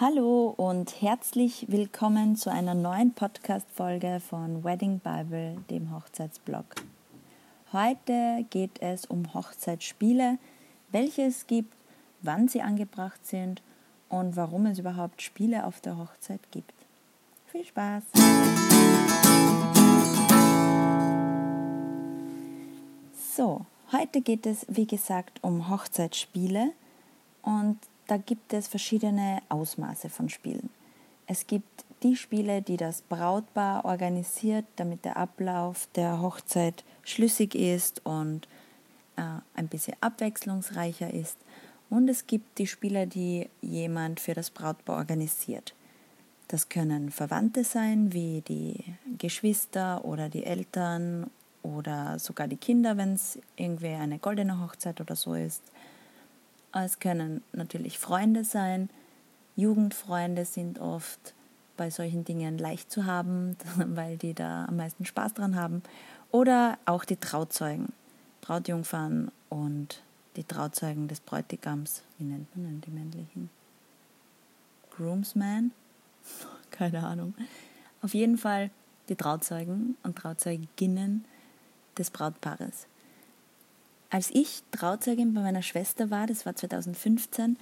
Hallo und herzlich willkommen zu einer neuen Podcast-Folge von Wedding Bible, dem Hochzeitsblog. Heute geht es um Hochzeitsspiele, welche es gibt, wann sie angebracht sind und warum es überhaupt Spiele auf der Hochzeit gibt. Viel Spaß! So, heute geht es wie gesagt um Hochzeitsspiele und da gibt es verschiedene Ausmaße von Spielen. Es gibt die Spiele, die das Brautpaar organisiert, damit der Ablauf der Hochzeit schlüssig ist und äh, ein bisschen abwechslungsreicher ist. Und es gibt die Spiele, die jemand für das Brautpaar organisiert. Das können Verwandte sein, wie die Geschwister oder die Eltern oder sogar die Kinder, wenn es irgendwie eine goldene Hochzeit oder so ist. Es können natürlich Freunde sein. Jugendfreunde sind oft bei solchen Dingen leicht zu haben, weil die da am meisten Spaß dran haben. Oder auch die Trauzeugen, Brautjungfern und die Trauzeugen des Bräutigams. Wie nennt man denn die männlichen? Groomsman? Keine Ahnung. Auf jeden Fall die Trauzeugen und Trauzeuginnen des Brautpaares. Als ich Trauzeugin bei meiner Schwester war, das war 2015,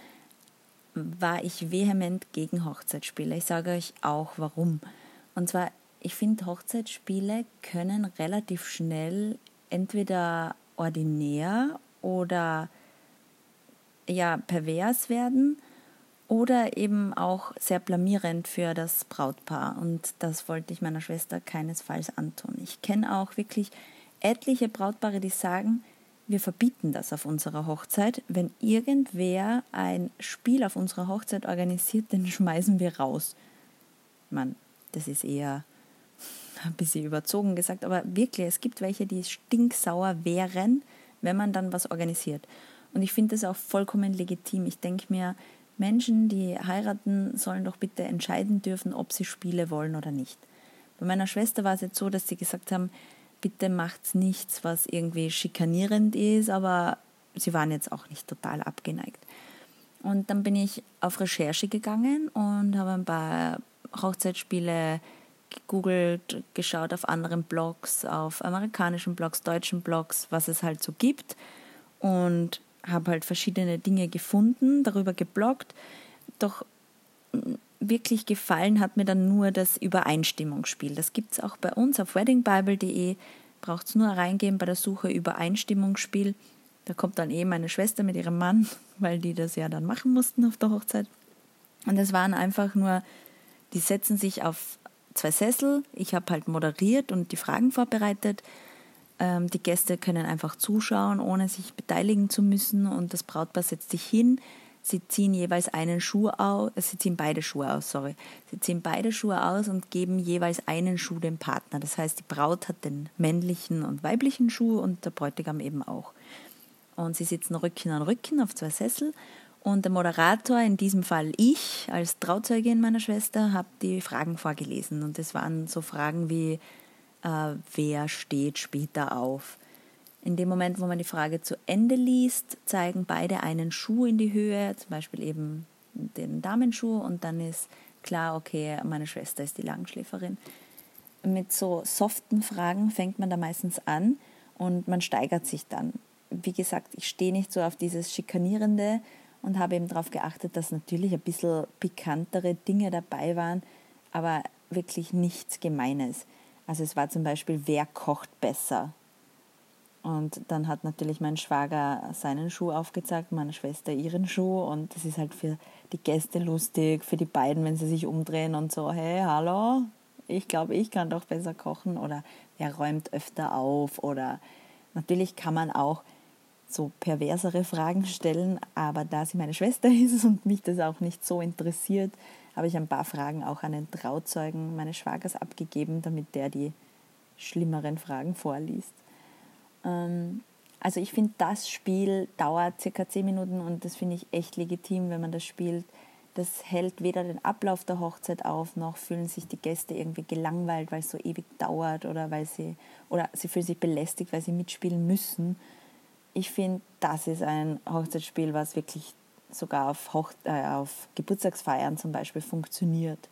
war ich vehement gegen Hochzeitsspiele. Ich sage euch auch warum. Und zwar, ich finde, Hochzeitsspiele können relativ schnell entweder ordinär oder ja, pervers werden oder eben auch sehr blamierend für das Brautpaar. Und das wollte ich meiner Schwester keinesfalls antun. Ich kenne auch wirklich etliche Brautpaare, die sagen, wir verbieten das auf unserer Hochzeit. Wenn irgendwer ein Spiel auf unserer Hochzeit organisiert, dann schmeißen wir raus. Man, das ist eher ein bisschen überzogen gesagt, aber wirklich, es gibt welche, die stinksauer wären, wenn man dann was organisiert. Und ich finde das auch vollkommen legitim. Ich denke mir, Menschen, die heiraten, sollen doch bitte entscheiden dürfen, ob sie Spiele wollen oder nicht. Bei meiner Schwester war es jetzt so, dass sie gesagt haben, bitte macht's nichts, was irgendwie schikanierend ist, aber sie waren jetzt auch nicht total abgeneigt. Und dann bin ich auf Recherche gegangen und habe ein paar Hochzeitsspiele gegoogelt, geschaut auf anderen Blogs, auf amerikanischen Blogs, deutschen Blogs, was es halt so gibt und habe halt verschiedene Dinge gefunden, darüber gebloggt. Doch wirklich gefallen hat mir dann nur das Übereinstimmungsspiel. Das gibt es auch bei uns auf weddingbible.de. Braucht es nur reingehen bei der Suche Übereinstimmungsspiel. Da kommt dann eben meine Schwester mit ihrem Mann, weil die das ja dann machen mussten auf der Hochzeit. Und es waren einfach nur, die setzen sich auf zwei Sessel. Ich habe halt moderiert und die Fragen vorbereitet. Ähm, die Gäste können einfach zuschauen, ohne sich beteiligen zu müssen. Und das Brautpaar setzt sich hin Sie ziehen jeweils einen Schuh aus, äh, sie ziehen beide Schuhe aus, sorry. Sie ziehen beide Schuhe aus und geben jeweils einen Schuh dem Partner. Das heißt, die Braut hat den männlichen und weiblichen Schuh und der Bräutigam eben auch. Und sie sitzen Rücken an Rücken auf zwei Sessel und der Moderator, in diesem Fall ich als Trauzeugin meiner Schwester, habe die Fragen vorgelesen. Und es waren so Fragen wie, äh, wer steht später auf? In dem Moment, wo man die Frage zu Ende liest, zeigen beide einen Schuh in die Höhe, zum Beispiel eben den Damenschuh, und dann ist klar, okay, meine Schwester ist die Langschläferin. Mit so soften Fragen fängt man da meistens an und man steigert sich dann. Wie gesagt, ich stehe nicht so auf dieses Schikanierende und habe eben darauf geachtet, dass natürlich ein bisschen pikantere Dinge dabei waren, aber wirklich nichts Gemeines. Also es war zum Beispiel, wer kocht besser? Und dann hat natürlich mein Schwager seinen Schuh aufgezeigt, meine Schwester ihren Schuh. Und das ist halt für die Gäste lustig, für die beiden, wenn sie sich umdrehen und so, hey, hallo, ich glaube, ich kann doch besser kochen. Oder wer räumt öfter auf? Oder natürlich kann man auch so perversere Fragen stellen, aber da sie meine Schwester ist und mich das auch nicht so interessiert, habe ich ein paar Fragen auch an den Trauzeugen meines Schwagers abgegeben, damit der die schlimmeren Fragen vorliest. Ähm, also ich finde, das Spiel dauert circa 10 Minuten und das finde ich echt legitim, wenn man das spielt. Das hält weder den Ablauf der Hochzeit auf, noch fühlen sich die Gäste irgendwie gelangweilt, weil es so ewig dauert oder weil sie oder sie fühlen sich belästigt, weil sie mitspielen müssen. Ich finde, das ist ein Hochzeitsspiel, was wirklich sogar auf, Hoch äh, auf Geburtstagsfeiern zum Beispiel funktioniert.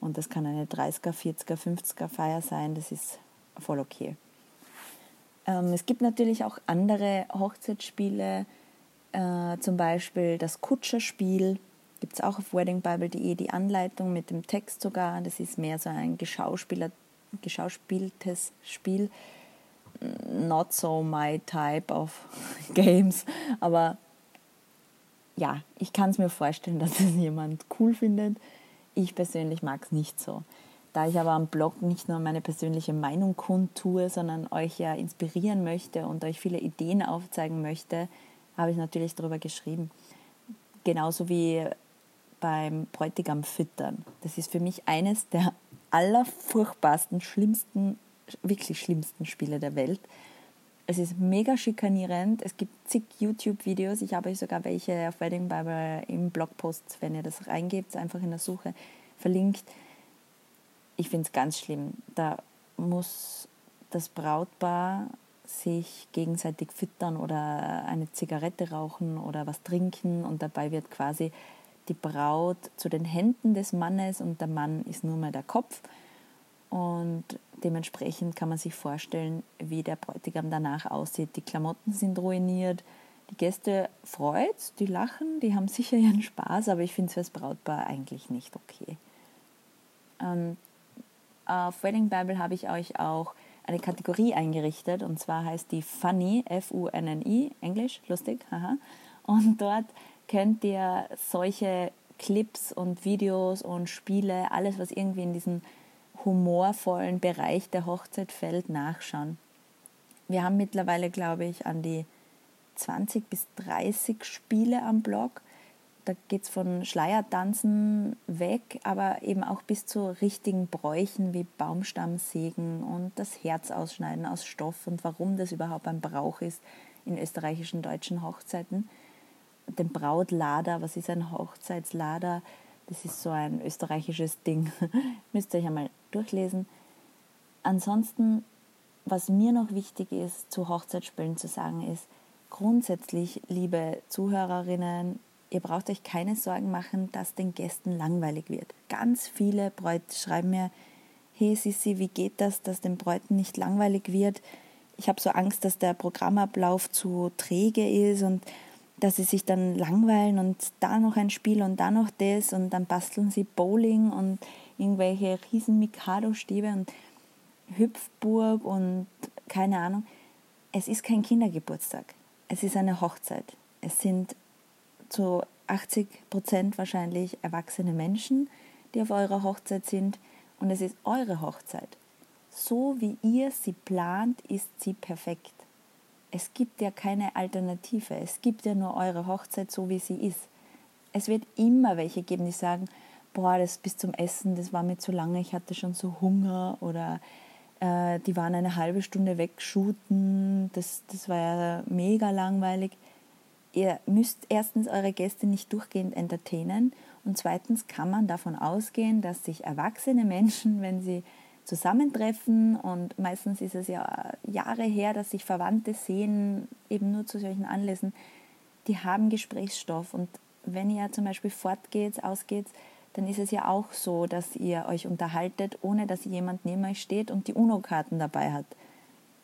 Und das kann eine 30er, 40er, 50er Feier sein, das ist voll okay. Ähm, es gibt natürlich auch andere Hochzeitsspiele, äh, zum Beispiel das Kutscherspiel. Gibt es auch auf weddingbible.de die Anleitung mit dem Text sogar. Das ist mehr so ein geschauspieltes Spiel. Not so my type of games, aber ja, ich kann es mir vorstellen, dass es jemand cool findet. Ich persönlich mag es nicht so. Da ich aber am Blog nicht nur meine persönliche Meinung kundtue, sondern euch ja inspirieren möchte und euch viele Ideen aufzeigen möchte, habe ich natürlich darüber geschrieben. Genauso wie beim Bräutigam füttern. Das ist für mich eines der allerfurchtbarsten, schlimmsten, wirklich schlimmsten Spiele der Welt. Es ist mega schikanierend. Es gibt zig YouTube-Videos. Ich habe euch sogar welche auf Wedding Bible im Blogpost, wenn ihr das reingebt, einfach in der Suche verlinkt ich finde es ganz schlimm. Da muss das Brautpaar sich gegenseitig füttern oder eine Zigarette rauchen oder was trinken und dabei wird quasi die Braut zu den Händen des Mannes und der Mann ist nur mehr der Kopf und dementsprechend kann man sich vorstellen, wie der Bräutigam danach aussieht. Die Klamotten sind ruiniert, die Gäste freut, die lachen, die haben sicher ihren Spaß, aber ich finde es für das Brautpaar eigentlich nicht okay. Ähm, auf Wedding Bible habe ich euch auch eine Kategorie eingerichtet und zwar heißt die Funny, F-U-N-N-I, Englisch, lustig, haha. Und dort könnt ihr solche Clips und Videos und Spiele, alles was irgendwie in diesen humorvollen Bereich der Hochzeit fällt, nachschauen. Wir haben mittlerweile, glaube ich, an die 20 bis 30 Spiele am Blog da geht es von Schleiertanzen weg, aber eben auch bis zu richtigen Bräuchen wie Baumstammsägen und das Herz ausschneiden aus Stoff und warum das überhaupt ein Brauch ist in österreichischen deutschen Hochzeiten. Den Brautlader, was ist ein Hochzeitslader? Das ist so ein österreichisches Ding. Müsst ihr euch einmal durchlesen. Ansonsten, was mir noch wichtig ist, zu Hochzeitsspielen zu sagen, ist, grundsätzlich, liebe Zuhörerinnen, ihr braucht euch keine Sorgen machen, dass den Gästen langweilig wird. Ganz viele Bräute schreiben mir, hey Sissi, wie geht das, dass den Bräuten nicht langweilig wird? Ich habe so Angst, dass der Programmablauf zu träge ist und dass sie sich dann langweilen und da noch ein Spiel und da noch das und dann basteln sie Bowling und irgendwelche riesen Mikado-Stäbe und Hüpfburg und keine Ahnung. Es ist kein Kindergeburtstag. Es ist eine Hochzeit. Es sind zu 80 Prozent wahrscheinlich erwachsene Menschen, die auf eurer Hochzeit sind. Und es ist eure Hochzeit. So wie ihr sie plant, ist sie perfekt. Es gibt ja keine Alternative. Es gibt ja nur eure Hochzeit, so wie sie ist. Es wird immer welche geben, die sagen, boah, das bis zum Essen, das war mir zu lange, ich hatte schon so Hunger oder äh, die waren eine halbe Stunde wegshooten, das, das war ja mega langweilig ihr müsst erstens eure Gäste nicht durchgehend entertainen und zweitens kann man davon ausgehen, dass sich erwachsene Menschen, wenn sie zusammentreffen und meistens ist es ja Jahre her, dass sich Verwandte sehen, eben nur zu solchen Anlässen, die haben Gesprächsstoff und wenn ihr zum Beispiel fortgeht, ausgeht, dann ist es ja auch so, dass ihr euch unterhaltet, ohne dass jemand neben euch steht und die UNO-Karten dabei hat.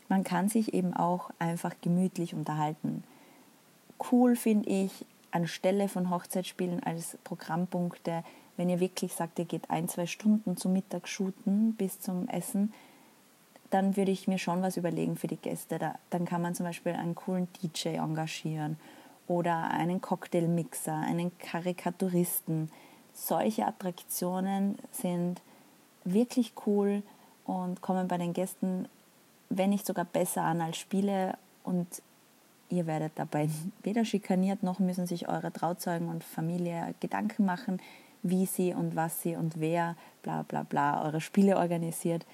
Man kann sich eben auch einfach gemütlich unterhalten cool finde ich anstelle von Hochzeitsspielen als Programmpunkte, wenn ihr wirklich sagt, ihr geht ein, zwei Stunden zum Mittag shooten bis zum Essen, dann würde ich mir schon was überlegen für die Gäste. Da, dann kann man zum Beispiel einen coolen DJ engagieren oder einen Cocktailmixer, einen Karikaturisten. Solche Attraktionen sind wirklich cool und kommen bei den Gästen, wenn nicht sogar besser an als Spiele und Ihr werdet dabei weder schikaniert, noch müssen sich eure Trauzeugen und Familie Gedanken machen, wie sie und was sie und wer bla bla bla eure Spiele organisiert.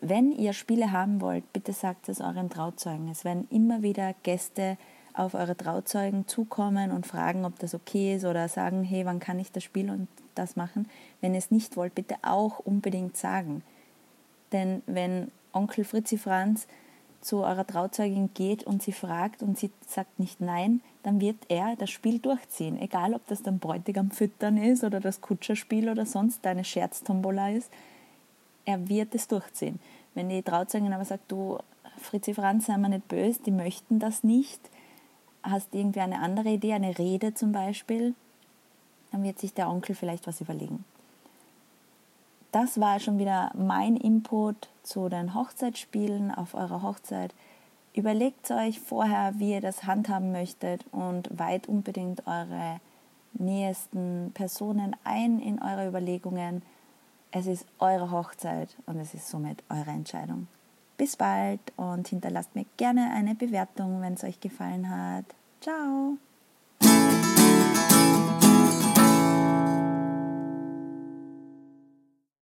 Wenn ihr Spiele haben wollt, bitte sagt es euren Trauzeugen. Es werden immer wieder Gäste auf eure Trauzeugen zukommen und fragen, ob das okay ist oder sagen, hey, wann kann ich das Spiel und das machen. Wenn ihr es nicht wollt, bitte auch unbedingt sagen. Denn wenn Onkel Fritzi Franz zu eurer Trauzeugin geht und sie fragt und sie sagt nicht nein, dann wird er das Spiel durchziehen. Egal, ob das dann Bräutigam füttern ist oder das Kutscherspiel oder sonst eine Scherztombola ist, er wird es durchziehen. Wenn die Trauzeugin aber sagt, du, Fritzi Franz, sei mal nicht böse, die möchten das nicht, hast irgendwie eine andere Idee, eine Rede zum Beispiel, dann wird sich der Onkel vielleicht was überlegen. Das war schon wieder mein Input zu den Hochzeitsspielen auf eurer Hochzeit. Überlegt euch vorher, wie ihr das handhaben möchtet und weiht unbedingt eure nähesten Personen ein in eure Überlegungen. Es ist eure Hochzeit und es ist somit eure Entscheidung. Bis bald und hinterlasst mir gerne eine Bewertung, wenn es euch gefallen hat. Ciao!